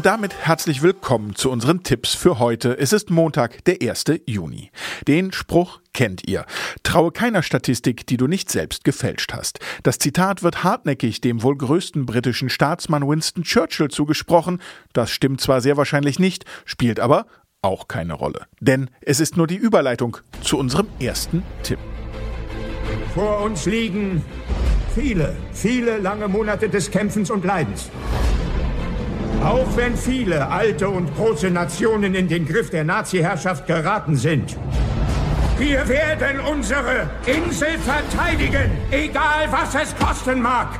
Und damit herzlich willkommen zu unseren Tipps für heute. Es ist Montag, der 1. Juni. Den Spruch kennt ihr. Traue keiner Statistik, die du nicht selbst gefälscht hast. Das Zitat wird hartnäckig dem wohl größten britischen Staatsmann Winston Churchill zugesprochen. Das stimmt zwar sehr wahrscheinlich nicht, spielt aber auch keine Rolle. Denn es ist nur die Überleitung zu unserem ersten Tipp. Vor uns liegen viele, viele lange Monate des Kämpfens und Leidens. Auch wenn viele alte und große Nationen in den Griff der Nazi-Herrschaft geraten sind. Wir werden unsere Insel verteidigen, egal was es kosten mag.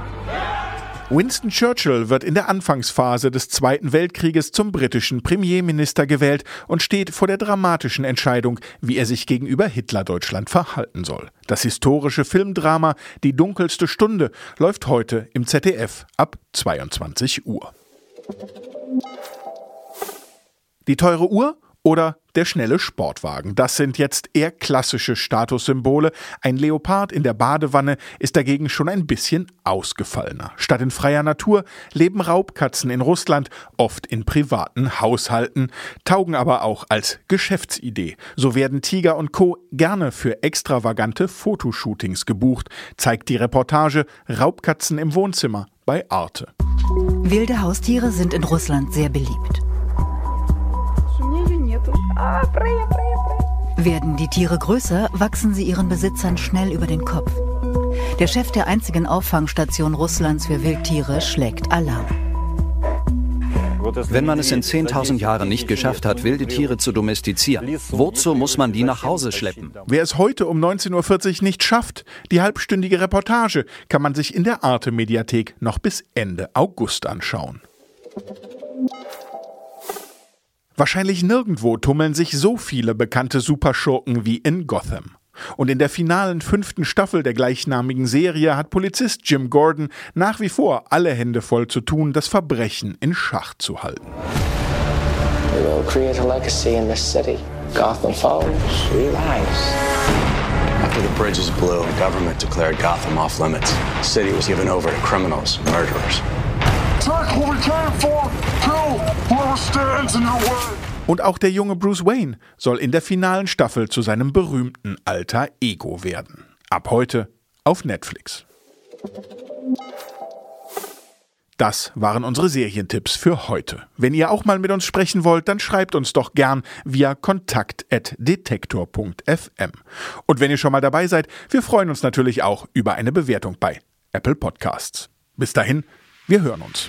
Winston Churchill wird in der Anfangsphase des Zweiten Weltkrieges zum britischen Premierminister gewählt und steht vor der dramatischen Entscheidung, wie er sich gegenüber Hitlerdeutschland verhalten soll. Das historische Filmdrama Die dunkelste Stunde läuft heute im ZDF ab 22 Uhr. Die teure Uhr oder der schnelle Sportwagen. Das sind jetzt eher klassische Statussymbole. Ein Leopard in der Badewanne ist dagegen schon ein bisschen ausgefallener. Statt in freier Natur leben Raubkatzen in Russland, oft in privaten Haushalten, taugen aber auch als Geschäftsidee. So werden Tiger und Co. gerne für extravagante Fotoshootings gebucht, zeigt die Reportage Raubkatzen im Wohnzimmer bei Arte. Wilde Haustiere sind in Russland sehr beliebt. Werden die Tiere größer, wachsen sie ihren Besitzern schnell über den Kopf. Der Chef der einzigen Auffangstation Russlands für Wildtiere schlägt Alarm. Wenn man es in 10.000 Jahren nicht geschafft hat, wilde Tiere zu domestizieren, wozu muss man die nach Hause schleppen? Wer es heute um 19.40 Uhr nicht schafft, die halbstündige Reportage kann man sich in der Arte-Mediathek noch bis Ende August anschauen. Wahrscheinlich nirgendwo tummeln sich so viele bekannte Superschurken wie in Gotham. Und in der finalen fünften Staffel der gleichnamigen Serie hat Polizist Jim Gordon nach wie vor alle Hände voll zu tun, das Verbrechen in Schach zu halten. We will create a legacy in this city. Gotham falls, we rise. After the bridges blew, the government declared Gotham off limits. The city was given over to criminals and murderers. Take what we came for, kill whoever stands in your way. Und auch der junge Bruce Wayne soll in der finalen Staffel zu seinem berühmten alter Ego werden. Ab heute auf Netflix. Das waren unsere Serientipps für heute. Wenn ihr auch mal mit uns sprechen wollt, dann schreibt uns doch gern via kontakt.detektor.fm. Und wenn ihr schon mal dabei seid, wir freuen uns natürlich auch über eine Bewertung bei Apple Podcasts. Bis dahin, wir hören uns.